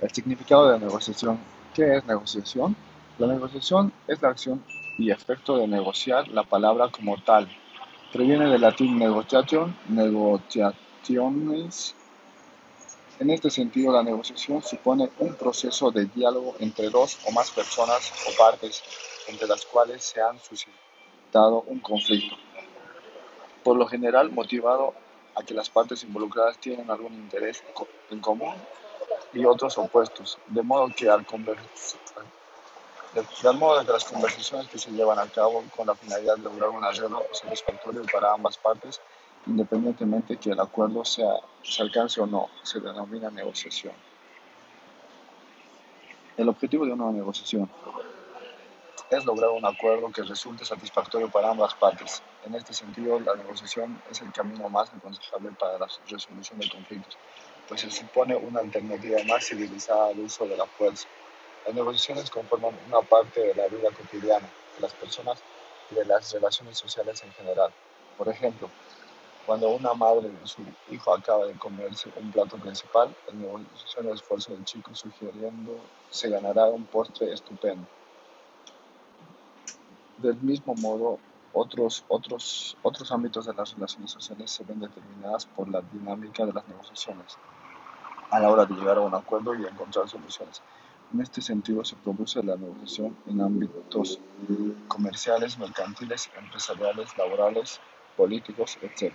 El significado de negociación. ¿Qué es negociación? La negociación es la acción y efecto de negociar la palabra como tal. Previene del latín negotiation, negociaciones. En este sentido, la negociación supone un proceso de diálogo entre dos o más personas o partes entre las cuales se han suscitado un conflicto, por lo general motivado a que las partes involucradas tienen algún interés en común y otros opuestos, de modo que al de, modo que las conversaciones que se llevan a cabo con la finalidad de lograr un arreglo satisfactorio para ambas partes, independientemente que el acuerdo sea, se alcance o no, se denomina negociación. El objetivo de una negociación es lograr un acuerdo que resulte satisfactorio para ambas partes. En este sentido, la negociación es el camino más aconsejable para la resolución de conflictos, pues se supone una alternativa más civilizada al uso de la fuerza. Las negociaciones conforman una parte de la vida cotidiana de las personas y de las relaciones sociales en general. Por ejemplo, cuando una madre y su hijo acaba de comerse un plato principal, la negociación el esfuerzo del chico sugiriendo se ganará un postre estupendo. Del mismo modo, otros, otros, otros ámbitos de las relaciones sociales se ven determinadas por la dinámica de las negociaciones a la hora de llegar a un acuerdo y encontrar soluciones. En este sentido, se produce la negociación en ámbitos comerciales, mercantiles, empresariales, laborales, políticos, etc.